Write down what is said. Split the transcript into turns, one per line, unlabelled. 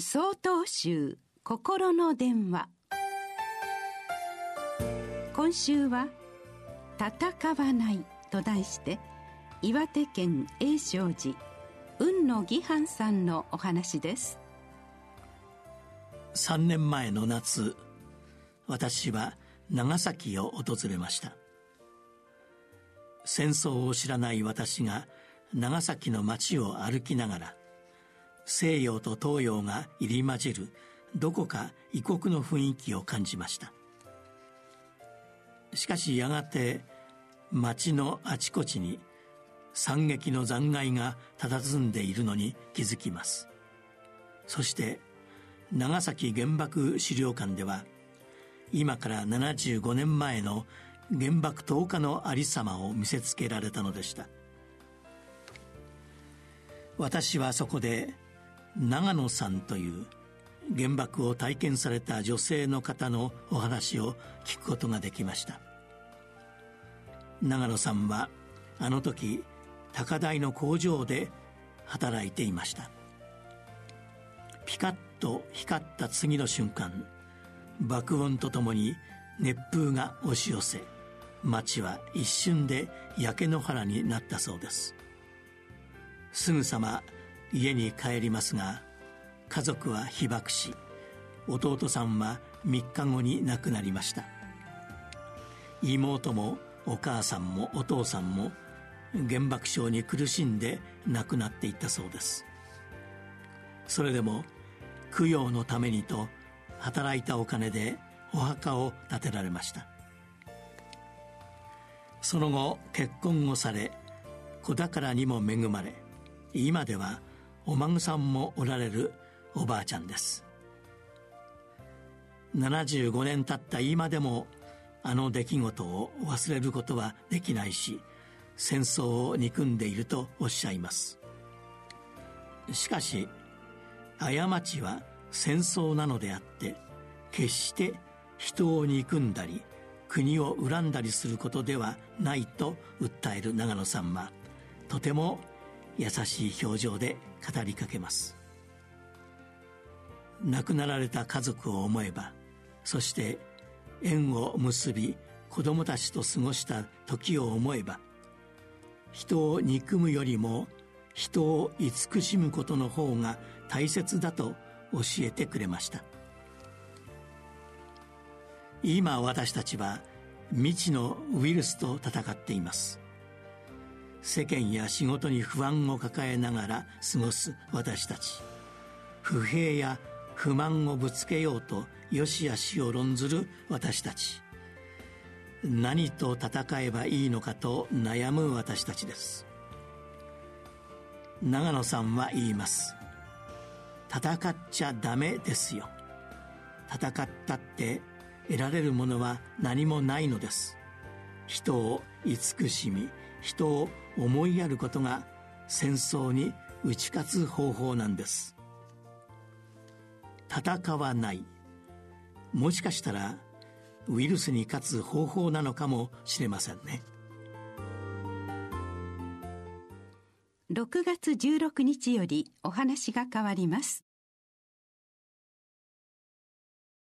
総統集心の電話。今週は「戦わない」と題して岩手県栄勝寺雲野義範さんのお話です。
3年前の夏私は長崎を訪れました。戦争を知らない私が長崎の街を歩きながら西洋と東洋が入り混じるどこか異国の雰囲気を感じました。しかしやがて町のあちこちに惨劇の残骸が佇んでいるのに気づきます。そして長崎原爆資料館では今から75年前の原爆投下のありさまを見せつけられたのでした。私はそこで長野さんという原爆を体験された女性の方のお話を聞くことができました。長野さんはあの時高台の工場で働いていました。ピカッと光った次の瞬間爆音とともに熱風が押し寄せ町は一瞬で焼け野原になったそうです。すぐさま家に帰りますが家族は被爆し弟さんは3日後に亡くなりました。妹もお母さんもお父さんも原爆症に苦しんで亡くなっていったそうです。それでも供養のためにと働いたお金でお墓を建てられました。その後結婚をされ子宝にも恵まれ今ではお孫さんもおられるおばあちゃんです。75年経った今でもあの出来事を忘れることはできないし戦争を憎んでいるとおっしゃいます。しかし過ちは戦争なのであって決して人を憎んだり国を恨んだりすることではないと訴える長野さんはとても優しい表情で語りかけます。亡くなられた家族を思えばそして縁を結び子供たちと過ごした時を思えば人を憎むよりも人を慈しむことの方が大切だと教えてくれました。今私たちは未知のウイルスと戦っています。世間や仕事に不安を抱えながら過ごす私たち。不平や不満をぶつけようと良し悪しを論ずる私たち。何と戦えばいいのかと悩む私たちです。長野さんは言います。戦っちゃダメですよ。戦ったって得られるものは何もないのです。人を慈しみ人を思いやることが戦争に打ち勝つ方法なんです。戦わない。もしかしたらウイルスに勝つ方法なのかもしれませんね。
6月16日よりお話が変わります。